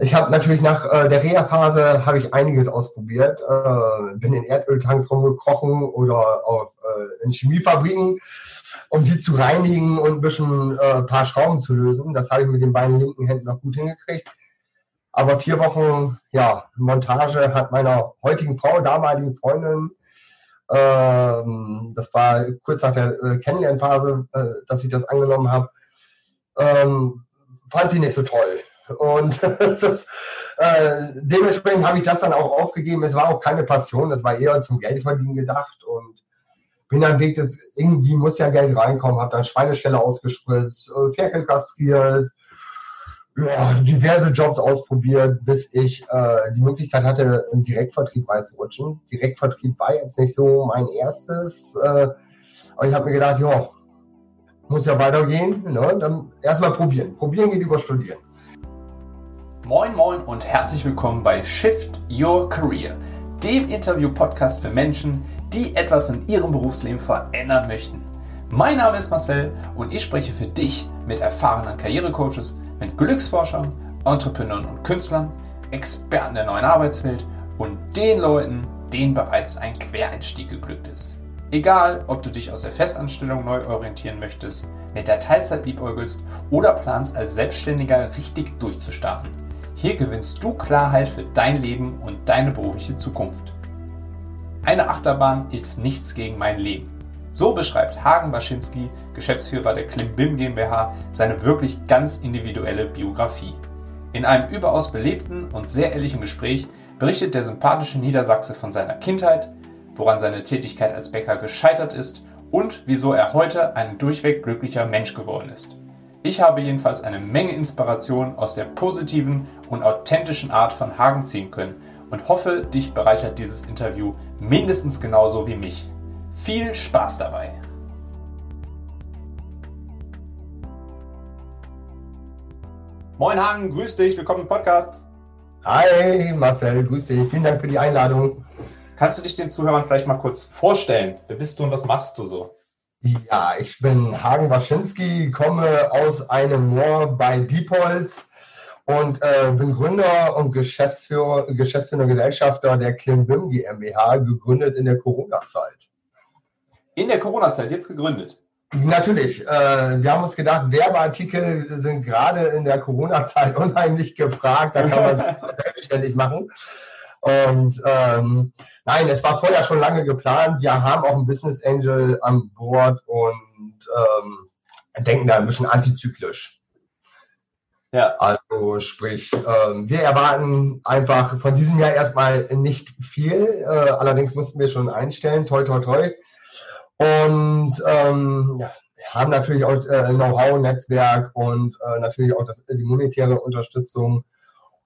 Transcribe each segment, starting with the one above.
ich habe natürlich nach äh, der Reha-Phase habe ich einiges ausprobiert. Äh, bin in Erdöltanks rumgekrochen oder auf, äh, in Chemiefabriken, um die zu reinigen und ein bisschen äh, paar Schrauben zu lösen. Das habe ich mit den beiden linken Händen noch gut hingekriegt. Aber vier Wochen ja, Montage hat meiner heutigen Frau, damaligen Freundin, ähm, das war kurz nach der äh, Kennenlernphase, äh, dass ich das angenommen habe, ähm, fand sie nicht so toll. Und das, äh, dementsprechend habe ich das dann auch aufgegeben. Es war auch keine Passion, es war eher zum Geldverdienen gedacht und bin dann Weg des, irgendwie muss ja Geld reinkommen, habe dann Schweinestelle ausgespritzt, äh, Ferkel kastriert, ja, diverse Jobs ausprobiert, bis ich äh, die Möglichkeit hatte, im Direktvertrieb reinzurutschen. Direktvertrieb war jetzt nicht so mein erstes, äh, aber ich habe mir gedacht, ja, muss ja weitergehen, ne? dann erstmal probieren. Probieren geht über Studieren. Moin Moin und herzlich willkommen bei Shift Your Career, dem Interview-Podcast für Menschen, die etwas in ihrem Berufsleben verändern möchten. Mein Name ist Marcel und ich spreche für dich mit erfahrenen Karrierecoaches, mit Glücksforschern, Entrepreneuren und Künstlern, Experten der neuen Arbeitswelt und den Leuten, denen bereits ein Quereinstieg geglückt ist. Egal, ob du dich aus der Festanstellung neu orientieren möchtest, mit der Teilzeit liebäugelst oder planst als Selbstständiger richtig durchzustarten. Hier gewinnst du Klarheit für dein Leben und deine berufliche Zukunft. Eine Achterbahn ist nichts gegen mein Leben. So beschreibt Hagen Waschinski, Geschäftsführer der Klimbim GmbH, seine wirklich ganz individuelle Biografie. In einem überaus belebten und sehr ehrlichen Gespräch berichtet der sympathische Niedersachse von seiner Kindheit, woran seine Tätigkeit als Bäcker gescheitert ist und wieso er heute ein durchweg glücklicher Mensch geworden ist. Ich habe jedenfalls eine Menge Inspiration aus der positiven und authentischen Art von Hagen ziehen können und hoffe, dich bereichert dieses Interview mindestens genauso wie mich. Viel Spaß dabei! Moin Hagen, grüß dich, willkommen im Podcast. Hi Marcel, grüß dich, vielen Dank für die Einladung. Kannst du dich den Zuhörern vielleicht mal kurz vorstellen? Wer bist du und was machst du so? Ja, ich bin Hagen Waschinski, komme aus einem Moor bei Diepholz und äh, bin Gründer und Geschäftsführer, Geschäftsführer Gesellschafter der Klimbim GmbH, gegründet in der Corona-Zeit. In der Corona-Zeit jetzt gegründet? Natürlich. Äh, wir haben uns gedacht, Werbeartikel sind gerade in der Corona-Zeit unheimlich gefragt. Da kann man sich selbstständig machen. Und ähm, nein, es war vorher schon lange geplant. Wir haben auch einen Business Angel an Bord und ähm, denken da ein bisschen antizyklisch. Ja. Also sprich, ähm, wir erwarten einfach von diesem Jahr erstmal nicht viel. Äh, allerdings mussten wir schon einstellen, toi toi toi. Und ähm, ja, haben natürlich auch äh, Know-how, Netzwerk und äh, natürlich auch das, die monetäre Unterstützung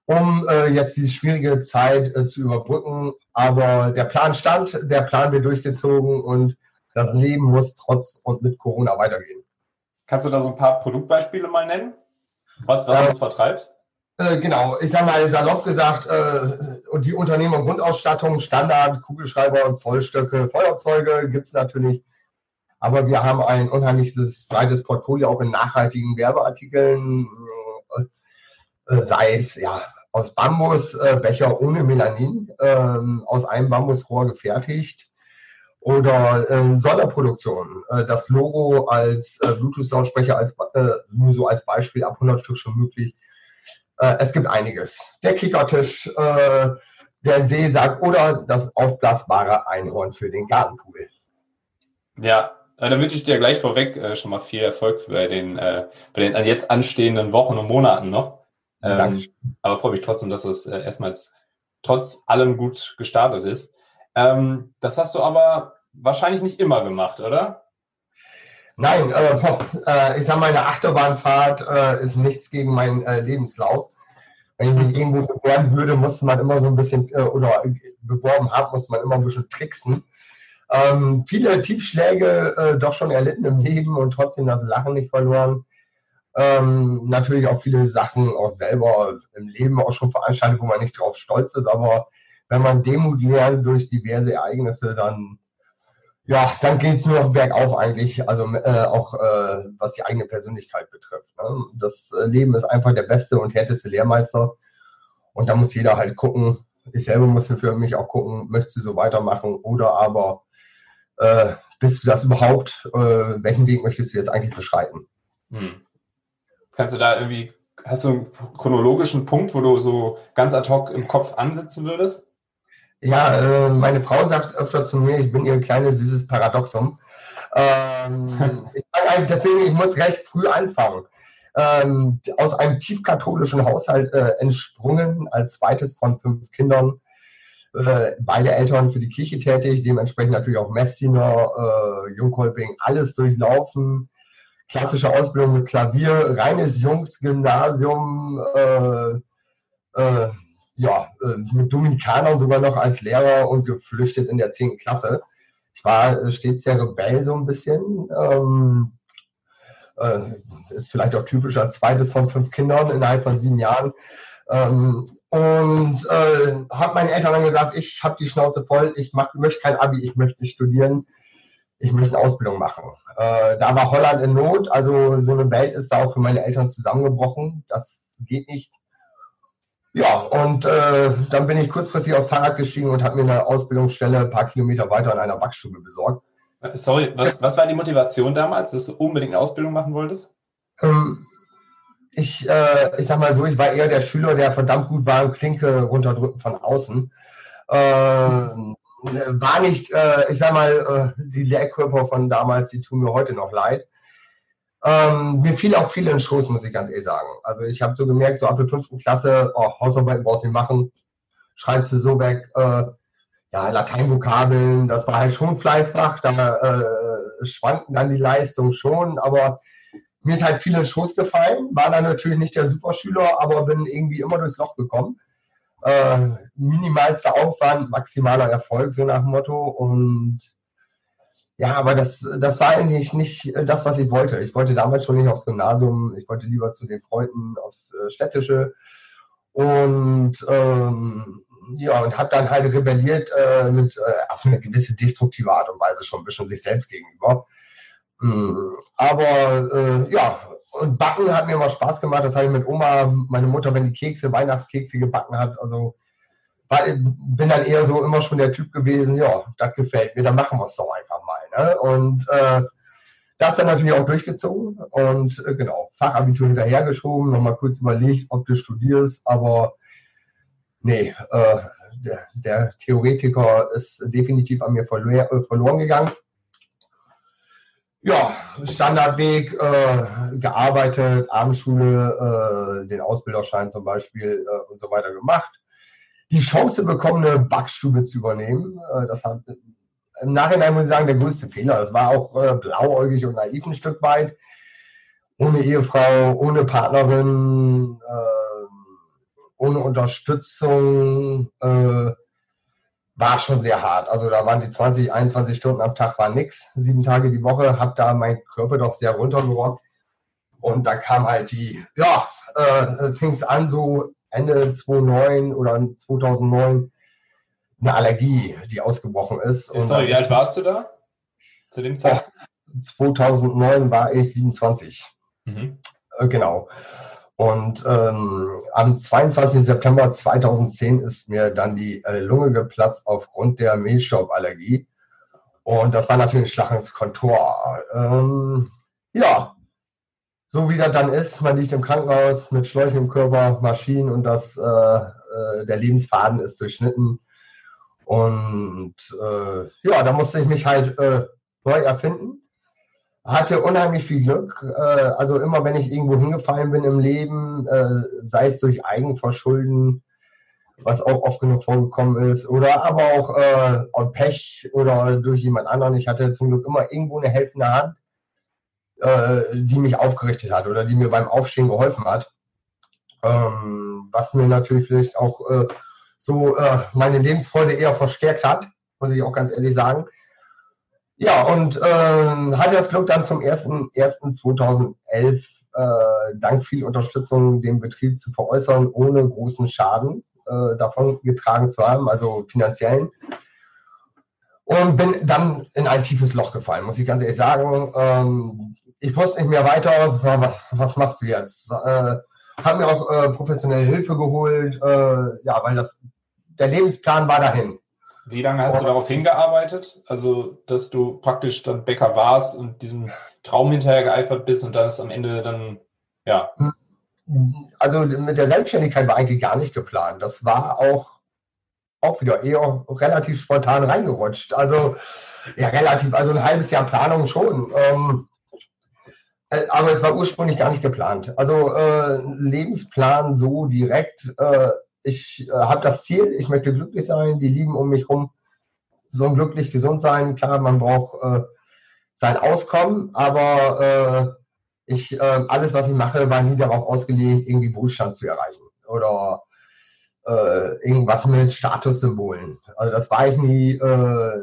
um äh, jetzt diese schwierige Zeit äh, zu überbrücken. Aber der Plan stand, der Plan wird durchgezogen und das Leben muss trotz und mit Corona weitergehen. Kannst du da so ein paar Produktbeispiele mal nennen, was, was du vertreibst? Äh, genau, ich sage mal salopp gesagt, äh, und die Unternehmer Grundausstattung, Standard, Kugelschreiber und Zollstöcke, Feuerzeuge gibt es natürlich. Aber wir haben ein unheimliches breites Portfolio auch in nachhaltigen Werbeartikeln, äh, sei es ja aus Bambus, äh, ohne Melanin, ähm, aus einem Bambusrohr gefertigt. Oder äh, Sonderproduktion, äh, das Logo als äh, Bluetooth-Lautsprecher als, äh, nur so als Beispiel, ab 100 Stück schon möglich. Äh, es gibt einiges. Der Kickertisch, äh, der Seesack oder das aufblasbare Einhorn für den Gartenpool. Ja, äh, dann wünsche ich dir gleich vorweg äh, schon mal viel Erfolg bei den, äh, bei den jetzt anstehenden Wochen und Monaten noch. Ähm, aber freue mich trotzdem, dass es äh, erstmals trotz allem gut gestartet ist. Ähm, das hast du aber wahrscheinlich nicht immer gemacht, oder? Nein, äh, äh, ich sage mal, eine Achterbahnfahrt äh, ist nichts gegen meinen äh, Lebenslauf. Wenn ich mich irgendwo bewerben würde, muss man immer so ein bisschen, äh, oder beworben haben, muss man immer ein bisschen tricksen. Ähm, viele Tiefschläge äh, doch schon erlitten im Leben und trotzdem das Lachen nicht verloren. Ähm, natürlich auch viele Sachen auch selber im Leben auch schon veranstaltet, wo man nicht drauf stolz ist, aber wenn man Demut lernt durch diverse Ereignisse, dann ja, dann geht es nur noch bergauf eigentlich, also äh, auch äh, was die eigene Persönlichkeit betrifft. Ne? Das äh, Leben ist einfach der beste und härteste Lehrmeister. Und da muss jeder halt gucken. Ich selber muss für mich auch gucken, möchtest du so weitermachen oder aber äh, bist du das überhaupt? Äh, welchen Weg möchtest du jetzt eigentlich beschreiten? Hm. Kannst du da irgendwie, hast du einen chronologischen Punkt, wo du so ganz ad hoc im Kopf ansetzen würdest? Ja, äh, meine Frau sagt öfter zu mir, ich bin ihr kleines süßes Paradoxum. Ähm, ich deswegen, ich muss recht früh anfangen. Ähm, aus einem tiefkatholischen Haushalt äh, entsprungen, als zweites von fünf Kindern. Äh, beide Eltern für die Kirche tätig, dementsprechend natürlich auch Messdiener, äh, Jungkolping, alles durchlaufen. Klassische Ausbildung mit Klavier, reines Jungsgymnasium, äh, äh, ja, äh, mit Dominikanern sogar noch als Lehrer und geflüchtet in der 10. Klasse. Ich war stets der Rebell so ein bisschen. Ähm, äh, ist vielleicht auch typisch als zweites von fünf Kindern innerhalb von sieben Jahren. Ähm, und äh, habe meinen Eltern dann gesagt, ich habe die Schnauze voll, ich mach, möchte kein Abi, ich möchte nicht studieren, ich möchte eine Ausbildung machen. Äh, da war Holland in Not, also so eine Welt ist da auch für meine Eltern zusammengebrochen. Das geht nicht. Ja, und äh, dann bin ich kurzfristig aufs Fahrrad gestiegen und habe mir eine Ausbildungsstelle ein paar Kilometer weiter in einer Backstube besorgt. Sorry, was, was war die Motivation damals, dass du unbedingt eine Ausbildung machen wolltest? Ähm, ich, äh, ich sag mal so, ich war eher der Schüler, der verdammt gut war im Klinke runterdrücken von außen. Äh, war nicht, äh, ich sag mal, äh, die Lehrkörper von damals, die tun mir heute noch leid. Ähm, mir fiel auch viel in den Schoß, muss ich ganz ehrlich sagen. Also ich habe so gemerkt, so ab der fünften Klasse, oh, Hausarbeiten brauchst du nicht machen, schreibst du so weg. Äh, ja, Lateinvokabeln, das war halt schon Fleißfach, da äh, schwanken dann die Leistungen schon, aber mir ist halt viel in den Schoß gefallen, war dann natürlich nicht der Superschüler, aber bin irgendwie immer durchs Loch gekommen. Äh, minimalster Aufwand, maximaler Erfolg, so nach dem Motto. Und ja, aber das, das war eigentlich nicht das, was ich wollte. Ich wollte damals schon nicht aufs Gymnasium, ich wollte lieber zu den Freunden aufs äh, Städtische. Und ähm, ja, und habe dann halt rebelliert äh, mit äh, auf eine gewisse destruktive Art und Weise schon ein bisschen sich selbst gegenüber. Mhm. Aber äh, ja, und Backen hat mir immer Spaß gemacht. Das habe ich mit Oma, meine Mutter, wenn die Kekse, Weihnachtskekse gebacken hat. Also war, bin dann eher so immer schon der Typ gewesen, ja, das gefällt mir, dann machen wir es doch einfach mal. Ne? Und äh, das dann natürlich auch durchgezogen und äh, genau, Fachabitur hinterhergeschoben, nochmal kurz überlegt, ob du studierst, aber nee, äh, der, der, Theoretiker ist definitiv an mir verlo äh, verloren gegangen ja, Standardweg, äh, gearbeitet, Abendschule, äh, den Ausbilderschein zum Beispiel äh, und so weiter gemacht. Die Chance bekommen, eine Backstube zu übernehmen. Äh, das hat im Nachhinein muss ich sagen, der größte Fehler. Das war auch äh, blauäugig und naiv ein Stück weit. Ohne Ehefrau, ohne Partnerin, äh, ohne Unterstützung. Äh, war schon sehr hart. Also da waren die 20, 21 Stunden am Tag war nix, sieben Tage die Woche, habe da mein Körper doch sehr runtergerockt. Und da kam halt die, ja, äh, fing es an so Ende 2009 oder 2009 eine Allergie, die ausgebrochen ist. Sorry, wie alt warst du da zu dem Zeitpunkt? 2009 war ich 27. Mhm. Äh, genau. Und ähm, am 22. September 2010 ist mir dann die äh, Lunge geplatzt aufgrund der Mehlstauballergie. Und das war natürlich ein Schlag ins Kontor. Ähm, ja, so wie das dann ist, man liegt im Krankenhaus mit Schläuchen im Körper, Maschinen und das, äh, äh, der Lebensfaden ist durchschnitten. Und äh, ja, da musste ich mich halt äh, neu erfinden hatte unheimlich viel Glück. Äh, also immer, wenn ich irgendwo hingefallen bin im Leben, äh, sei es durch Eigenverschulden, was auch oft genug vorgekommen ist, oder aber auch äh, Pech oder durch jemand anderen. Ich hatte zum Glück immer irgendwo eine helfende Hand, äh, die mich aufgerichtet hat oder die mir beim Aufstehen geholfen hat. Ähm, was mir natürlich vielleicht auch so meine Lebensfreude eher verstärkt hat, muss ich auch ganz ehrlich sagen. Ja, und äh, hatte das Glück dann zum 1.1.2011 äh, dank viel Unterstützung den Betrieb zu veräußern, ohne großen Schaden äh, davon getragen zu haben, also finanziellen. Und bin dann in ein tiefes Loch gefallen, muss ich ganz ehrlich sagen. Ähm, ich wusste nicht mehr weiter, was, was machst du jetzt? Äh, habe mir auch äh, professionelle Hilfe geholt, äh, ja, weil das der Lebensplan war dahin. Wie lange hast du darauf hingearbeitet? Also, dass du praktisch dann Bäcker warst und diesem Traum hinterher geeifert bist und dann ist am Ende dann, ja. Also mit der Selbstständigkeit war eigentlich gar nicht geplant. Das war auch, auch wieder eher relativ spontan reingerutscht. Also, ja, relativ, also ein halbes Jahr Planung schon. Ähm, äh, aber es war ursprünglich gar nicht geplant. Also äh, Lebensplan so direkt. Äh, ich äh, habe das Ziel, ich möchte glücklich sein, die lieben um mich rum sollen glücklich, gesund sein. Klar, man braucht äh, sein Auskommen, aber äh, ich, äh, alles, was ich mache, war nie darauf ausgelegt, irgendwie Wohlstand zu erreichen oder äh, irgendwas mit Statussymbolen. Also das war ich nie. Äh,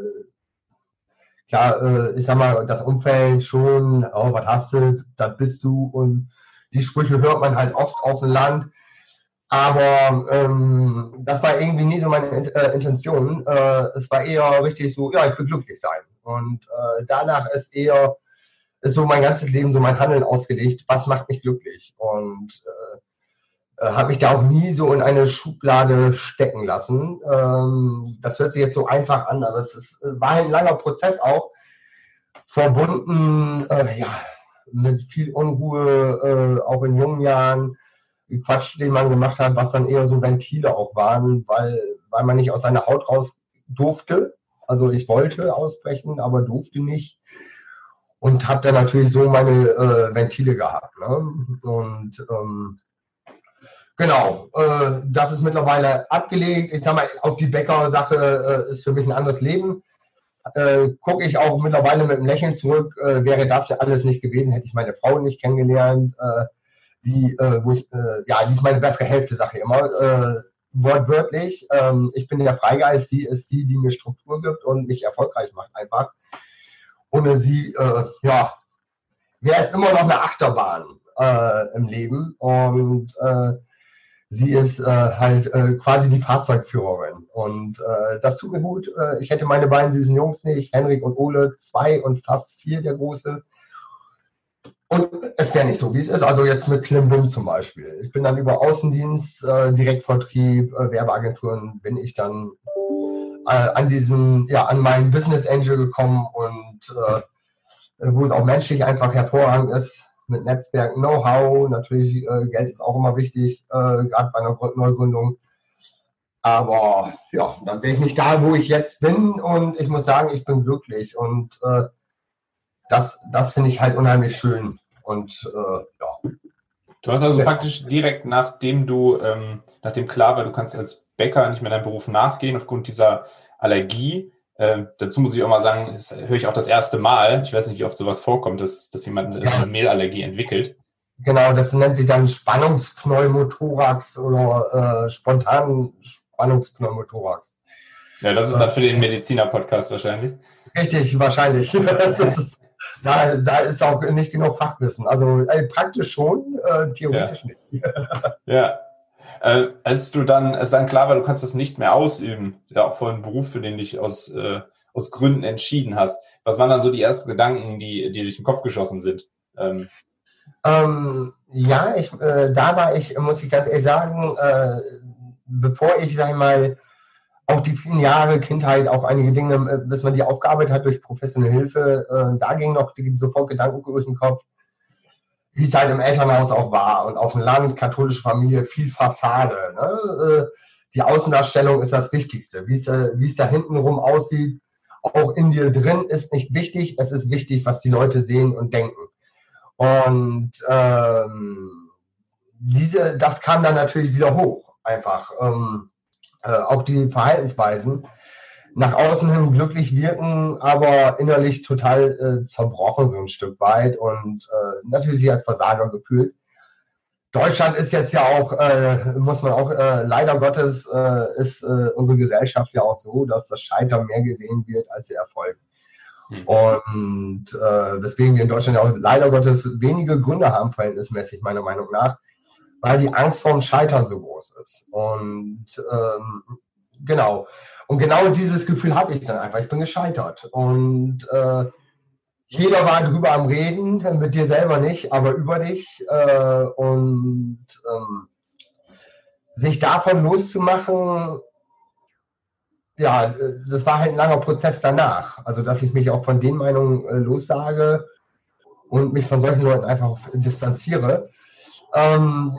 klar, äh, ich sag mal, das Umfeld schon, oh, was hast du, das bist du und die Sprüche hört man halt oft auf dem Land. Aber ähm, das war irgendwie nie so meine äh, Intention. Äh, es war eher richtig so, ja, ich will glücklich sein. Und äh, danach ist eher ist so mein ganzes Leben, so mein Handeln ausgelegt, was macht mich glücklich. Und äh, äh, habe mich da auch nie so in eine Schublade stecken lassen. Ähm, das hört sich jetzt so einfach an, aber es ist, war ein langer Prozess auch, verbunden äh, ja, mit viel Unruhe, äh, auch in jungen Jahren Quatsch, den man gemacht hat, was dann eher so Ventile auch waren, weil, weil man nicht aus seiner Haut raus durfte. Also ich wollte ausbrechen, aber durfte nicht. Und habe dann natürlich so meine äh, Ventile gehabt. Ne? Und ähm, genau, äh, das ist mittlerweile abgelegt. Ich sag mal, auf die Bäcker-Sache äh, ist für mich ein anderes Leben. Äh, Gucke ich auch mittlerweile mit einem Lächeln zurück. Äh, wäre das ja alles nicht gewesen, hätte ich meine Frau nicht kennengelernt. Die, äh, wo ich, äh, ja, die ist meine bessere Hälfte, sage ich immer, äh, wortwörtlich. Ähm, ich bin der Freigeist, sie ist die, die mir Struktur gibt und mich erfolgreich macht einfach. Ohne sie, äh, ja, wäre es immer noch eine Achterbahn äh, im Leben und äh, sie ist äh, halt äh, quasi die Fahrzeugführerin. Und äh, das tut mir gut. Äh, ich hätte meine beiden süßen Jungs nicht, Henrik und Ole, zwei und fast vier der Große. Und es wäre nicht so, wie es ist. Also jetzt mit Klimbim zum Beispiel. Ich bin dann über Außendienst, äh, Direktvertrieb, äh, Werbeagenturen bin ich dann äh, an diesen, ja, an meinen Business Angel gekommen und äh, wo es auch menschlich einfach hervorragend ist mit Netzwerk, Know-how. Natürlich, äh, Geld ist auch immer wichtig, äh, gerade bei einer Neugründung. Aber ja, dann bin ich nicht da, wo ich jetzt bin und ich muss sagen, ich bin glücklich und das, das finde ich halt unheimlich schön. Und äh, ja. Du hast also praktisch direkt nachdem du, ähm, nachdem klar war, du kannst als Bäcker nicht mehr deinem Beruf nachgehen aufgrund dieser Allergie. Ähm, dazu muss ich auch mal sagen, das höre ich auch das erste Mal. Ich weiß nicht, wie oft sowas vorkommt, dass, dass jemand eine Mehlallergie entwickelt. Genau, das nennt sich dann Spannungspneumothorax oder äh, spontanen Spannungspneumothorax. Ja, das ist dann für den Mediziner-Podcast wahrscheinlich. Richtig, wahrscheinlich. das ist, da, da ist auch nicht genug Fachwissen. Also äh, praktisch schon, äh, theoretisch ja. nicht. ja. Äh, als du dann, als dann klar war, du kannst das nicht mehr ausüben, ja auch vor einem Beruf, für den du dich aus, äh, aus Gründen entschieden hast. Was waren dann so die ersten Gedanken, die, die durch den Kopf geschossen sind? Ähm, ähm, ja, ich, äh, da war ich, muss ich ganz ehrlich sagen, äh, bevor ich, sag ich mal, auch die vielen Jahre Kindheit, auch einige Dinge, äh, bis man die aufgearbeitet hat durch professionelle Hilfe, äh, da ging noch die, sofort Gedanken durch den Kopf, wie es halt im Elternhaus auch war und auf dem Land, katholische Familie, viel Fassade. Ne? Äh, die Außendarstellung ist das Wichtigste. Wie es, äh, es da hintenrum aussieht, auch in dir drin, ist nicht wichtig. Es ist wichtig, was die Leute sehen und denken. Und ähm, diese, das kam dann natürlich wieder hoch, einfach. Ähm, äh, auch die Verhaltensweisen nach außen hin glücklich wirken, aber innerlich total äh, zerbrochen so ein Stück weit und äh, natürlich sich als Versager gefühlt. Deutschland ist jetzt ja auch, äh, muss man auch, äh, leider Gottes äh, ist äh, unsere Gesellschaft ja auch so, dass das Scheitern mehr gesehen wird als der Erfolg. Mhm. Und äh, deswegen wir in Deutschland ja auch leider Gottes wenige Gründe haben, verhältnismäßig meiner Meinung nach, weil die Angst vorm Scheitern so groß ist. Und ähm, genau. Und genau dieses Gefühl hatte ich dann einfach. Ich bin gescheitert. Und äh, jeder war drüber am Reden, mit dir selber nicht, aber über dich. Äh, und ähm, sich davon loszumachen, ja, das war halt ein langer Prozess danach. Also, dass ich mich auch von den Meinungen äh, lossage und mich von solchen Leuten einfach distanziere. Ähm,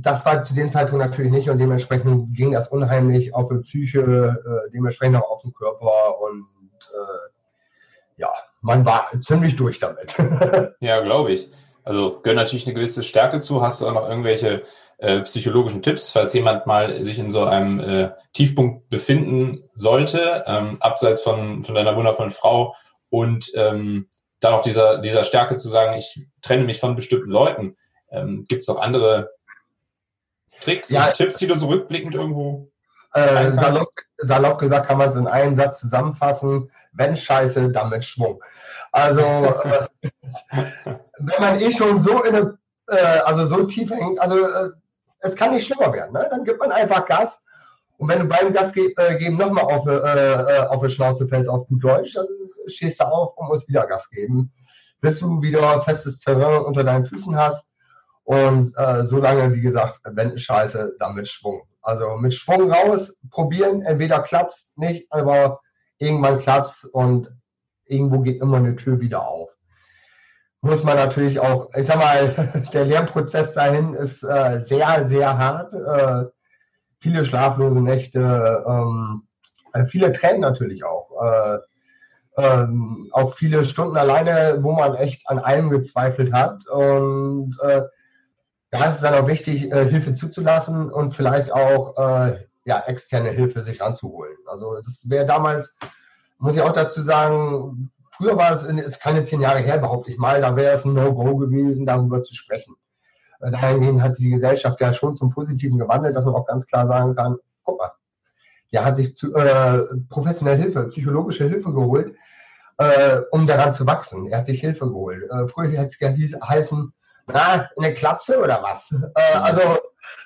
das war zu dem Zeitpunkt natürlich nicht und dementsprechend ging das unheimlich auf die Psyche, äh, dementsprechend auch auf den Körper und äh, ja, man war ziemlich durch damit. ja, glaube ich. Also gehört natürlich eine gewisse Stärke zu. Hast du auch noch irgendwelche äh, psychologischen Tipps, falls jemand mal sich in so einem äh, Tiefpunkt befinden sollte, ähm, abseits von, von deiner wundervollen Frau und ähm, dann auch dieser, dieser Stärke zu sagen, ich trenne mich von bestimmten Leuten. Ähm, Gibt es noch andere Tricks ja, Tipps, die du so rückblickend irgendwo äh, salopp, salopp, gesagt kann man es in einem Satz zusammenfassen. Wenn Scheiße, dann mit Schwung. Also, äh, wenn man eh schon so in eine, äh, also so tief hängt, also äh, es kann nicht schlimmer werden. Ne? Dann gibt man einfach Gas. Und wenn du beim Gas ge äh, geben nochmal auf, äh, äh, auf die Schnauze fällst, auf gut Deutsch, dann stehst du auf und musst wieder Gas geben, bis du wieder festes Terrain unter deinen Füßen hast. Und äh, so lange, wie gesagt, wenn Scheiße, dann mit Schwung. Also mit Schwung raus, probieren, entweder klappt's nicht, aber irgendwann klappt's und irgendwo geht immer eine Tür wieder auf muss man natürlich auch, ich sag mal, der Lernprozess dahin ist äh, sehr, sehr hart. Äh, viele schlaflose Nächte, ähm, äh, viele Tränen natürlich auch. Äh, ähm, auch viele Stunden alleine, wo man echt an allem gezweifelt hat. Und äh, da ist es dann auch wichtig, äh, Hilfe zuzulassen und vielleicht auch ja, externe Hilfe sich ranzuholen. Also das wäre damals, muss ich auch dazu sagen, Früher war es, ist keine zehn Jahre her, behaupte ich mal, da wäre es ein No-Go gewesen, darüber zu sprechen. Äh, dahingehend hat sich die Gesellschaft ja schon zum Positiven gewandelt, dass man auch ganz klar sagen kann, guck mal, der hat sich zu, äh, professionelle Hilfe, psychologische Hilfe geholt, äh, um daran zu wachsen. Er hat sich Hilfe geholt. Äh, früher hätte es geheißen, na, eine Klapse oder was? Äh, also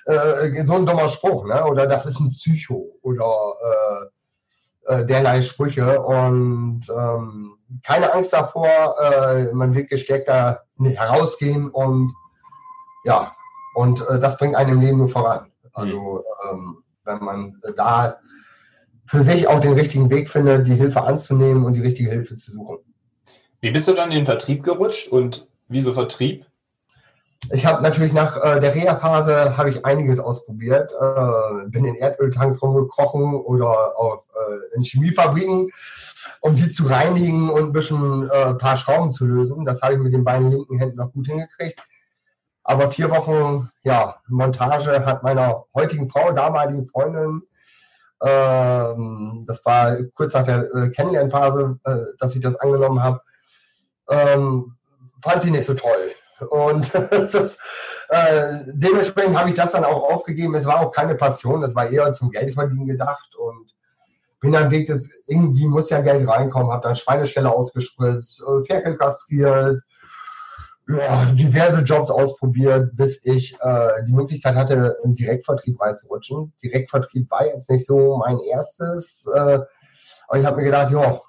äh, so ein dummer Spruch, ne? Oder das ist ein Psycho oder äh, derlei Sprüche. Und ähm, keine Angst davor, äh, man wird gestärkter herausgehen und ja, und äh, das bringt einen im Leben nur voran. Also ähm, wenn man äh, da für sich auch den richtigen Weg findet, die Hilfe anzunehmen und die richtige Hilfe zu suchen. Wie bist du dann in den Vertrieb gerutscht und wieso Vertrieb? Ich habe natürlich nach äh, der Reha-Phase habe ich einiges ausprobiert. Äh, bin in Erdöltanks rumgekrochen oder auf, äh, in Chemiefabriken, um die zu reinigen und ein bisschen äh, paar Schrauben zu lösen. Das habe ich mit den beiden linken Händen noch gut hingekriegt. Aber vier Wochen ja, Montage hat meiner heutigen Frau, damaligen Freundin, ähm, das war kurz nach der äh, Kennenlernphase, äh, dass ich das angenommen habe, ähm, fand sie nicht so toll und das, äh, dementsprechend habe ich das dann auch aufgegeben. Es war auch keine Passion, es war eher zum Geldverdienen gedacht und bin dann Weg des, irgendwie muss ja Geld reinkommen, habe dann Schweinestelle ausgespritzt, äh, Ferkel kastriert, ja, diverse Jobs ausprobiert, bis ich äh, die Möglichkeit hatte, im Direktvertrieb reinzurutschen. Direktvertrieb war jetzt nicht so mein erstes, äh, aber ich habe mir gedacht, ja,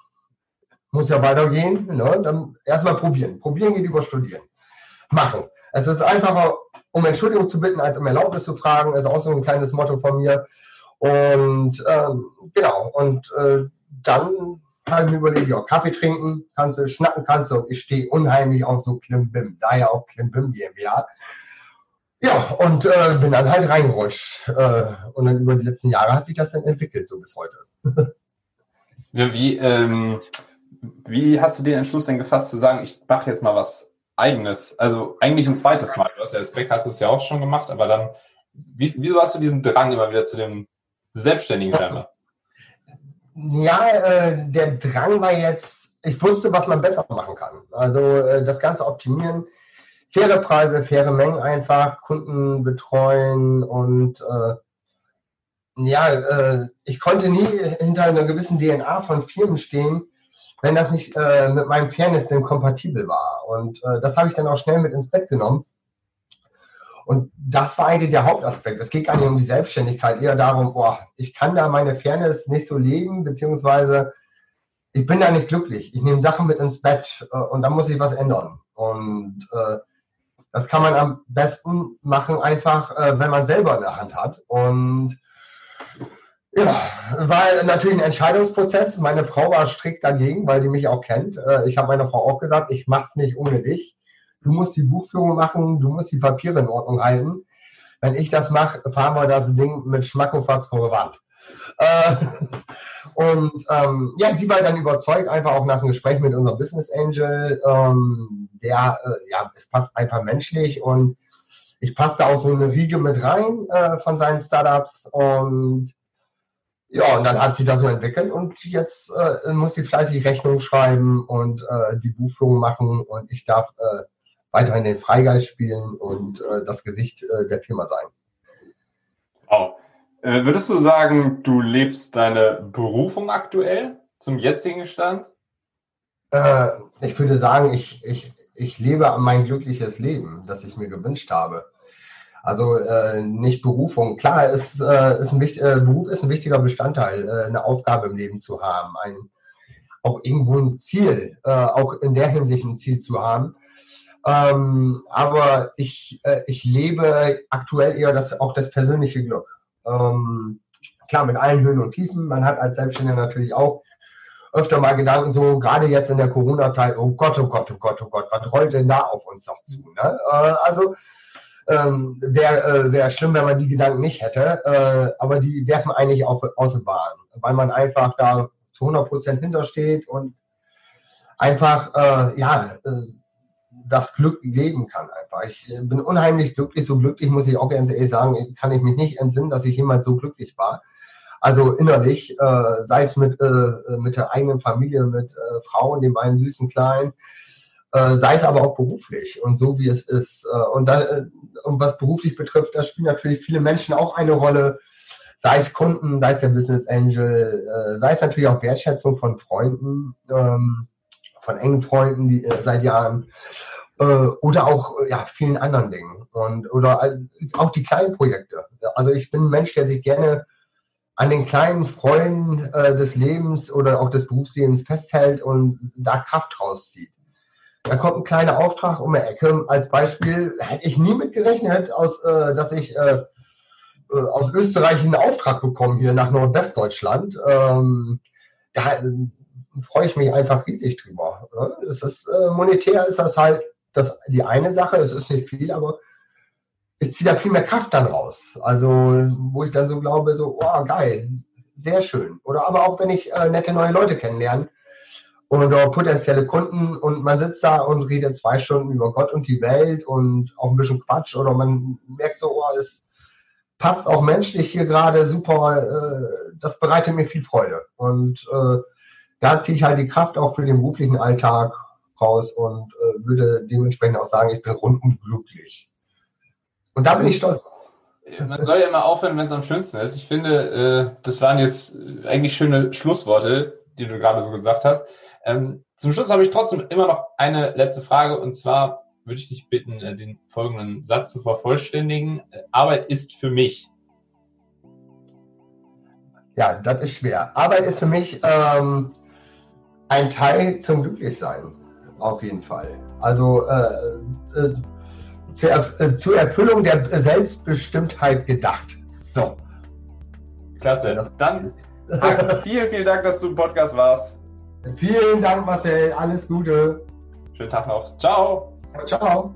muss ja weitergehen, ne? dann erstmal probieren. Probieren geht über Studieren machen. Es ist einfacher, um Entschuldigung zu bitten, als um Erlaubnis zu fragen. Ist auch so ein kleines Motto von mir. Und ähm, genau, und äh, dann habe ich mir überlegt, ja, Kaffee trinken kannst du, schnacken kannst du. Und ich stehe unheimlich auf so Klimbim, daher auch Klimbim GmbH. Ja, und äh, bin dann halt reingerutscht. Äh, und dann über die letzten Jahre hat sich das dann entwickelt, so bis heute. wie, ähm, wie hast du den Entschluss denn gefasst, zu sagen, ich mache jetzt mal was eigenes, also eigentlich ein zweites Mal. Du hast ja als Beck hast du es ja auch schon gemacht, aber dann, wieso hast du diesen Drang immer wieder zu dem selbstständigen werden? Ja, äh, der Drang war jetzt, ich wusste, was man besser machen kann. Also äh, das Ganze optimieren, faire Preise, faire Mengen einfach, Kunden betreuen und äh, ja, äh, ich konnte nie hinter einer gewissen DNA von Firmen stehen, wenn das nicht äh, mit meinem Fernsehen kompatibel war. Und äh, das habe ich dann auch schnell mit ins Bett genommen. Und das war eigentlich der Hauptaspekt. Es geht gar nicht um die Selbstständigkeit, eher darum, boah, ich kann da meine Fairness nicht so leben, beziehungsweise ich bin da nicht glücklich. Ich nehme Sachen mit ins Bett äh, und dann muss ich was ändern. Und äh, das kann man am besten machen, einfach, äh, wenn man selber in der Hand hat. Und ja, war natürlich ein Entscheidungsprozess. Meine Frau war strikt dagegen, weil die mich auch kennt. Äh, ich habe meiner Frau auch gesagt, ich mach's nicht ohne dich. Du musst die Buchführung machen, du musst die Papiere in Ordnung halten. Wenn ich das mache, fahren wir das Ding mit Schmackofatz vor der Wand. Äh, und ähm, ja, sie war dann überzeugt, einfach auch nach einem Gespräch mit unserem Business Angel, ähm, der, äh, ja, es passt einfach menschlich und ich passte auch so eine Riege mit rein äh, von seinen Startups und ja, und dann hat sie das so entwickelt und jetzt äh, muss sie fleißig Rechnung schreiben und äh, die Buchführung machen und ich darf äh, weiterhin den Freigeist spielen und äh, das Gesicht äh, der Firma sein. Wow. Äh, würdest du sagen, du lebst deine Berufung aktuell zum jetzigen Stand? Äh, ich würde sagen, ich, ich, ich lebe mein glückliches Leben, das ich mir gewünscht habe. Also äh, nicht Berufung. Klar, ist, äh, ist ein, äh, Beruf ist ein wichtiger Bestandteil, äh, eine Aufgabe im Leben zu haben, ein, auch irgendwo ein Ziel, äh, auch in der Hinsicht ein Ziel zu haben. Ähm, aber ich, äh, ich lebe aktuell eher das, auch das persönliche Glück. Ähm, klar, mit allen Höhen und Tiefen. Man hat als Selbstständiger natürlich auch öfter mal Gedanken, so gerade jetzt in der Corona-Zeit, oh Gott, oh Gott, oh Gott, oh Gott, was rollt denn da auf uns noch zu? Ne? Äh, also ähm, wäre äh, wär schlimm, wenn man die Gedanken nicht hätte, äh, aber die werfen eigentlich auf Außenbahn, weil man einfach da zu 100 Prozent hintersteht und einfach, äh, ja, äh, das Glück leben kann einfach. Ich äh, bin unheimlich glücklich, so glücklich muss ich auch ganz ehrlich sagen, kann ich mich nicht entsinnen, dass ich jemals so glücklich war. Also innerlich, äh, sei es mit, mit der eigenen Familie, mit äh, Frauen, den beiden süßen Kleinen, äh, sei es aber auch beruflich und so wie es ist. Äh, und, da, äh, und was beruflich betrifft, da spielen natürlich viele Menschen auch eine Rolle, sei es Kunden, sei es der Business Angel, sei es natürlich auch Wertschätzung von Freunden, ähm, von engen Freunden die, seit Jahren oder auch ja, vielen anderen Dingen. Und, oder auch die kleinen Projekte. Also ich bin ein Mensch, der sich gerne an den kleinen Freuden äh, des Lebens oder auch des Berufslebens festhält und da Kraft rauszieht. Da kommt ein kleiner Auftrag um die Ecke. Als Beispiel hätte ich nie mitgerechnet, aus, äh, dass ich äh, äh aus Österreich einen Auftrag bekomme hier nach Nordwestdeutschland. Ähm, da äh, freue ich mich einfach riesig drüber. Ne? Es ist äh, monetär ist das halt das die eine Sache, es ist nicht viel, aber ich ziehe da viel mehr Kraft dann raus. Also, wo ich dann so glaube, so, oh, geil, sehr schön. Oder aber auch, wenn ich äh, nette neue Leute kennenlerne oder potenzielle Kunden und man sitzt da und redet zwei Stunden über Gott und die Welt und auch ein bisschen Quatsch oder man merkt so, oh, es passt auch menschlich hier gerade super, äh, das bereitet mir viel Freude. Und äh, da ziehe ich halt die Kraft auch für den beruflichen Alltag raus und äh, würde dementsprechend auch sagen, ich bin rundum glücklich. Und da bin ich stolz. Man soll ja immer aufhören, wenn es am schönsten ist. Ich finde, äh, das waren jetzt eigentlich schöne Schlussworte, die du gerade so gesagt hast. Ähm, zum Schluss habe ich trotzdem immer noch eine letzte Frage und zwar würde ich dich bitten, äh, den folgenden Satz zu vervollständigen. Äh, Arbeit ist für mich. Ja, das ist schwer. Arbeit ist für mich ähm, ein Teil zum Glücklichsein auf jeden Fall. Also äh, äh, zur, Erf äh, zur, Erfüllung der Selbstbestimmtheit gedacht. So. Klasse. Dann vielen, vielen Dank, dass du im Podcast warst. Vielen Dank, Marcel. Alles Gute. Schönen Tag noch. Ciao. Ciao.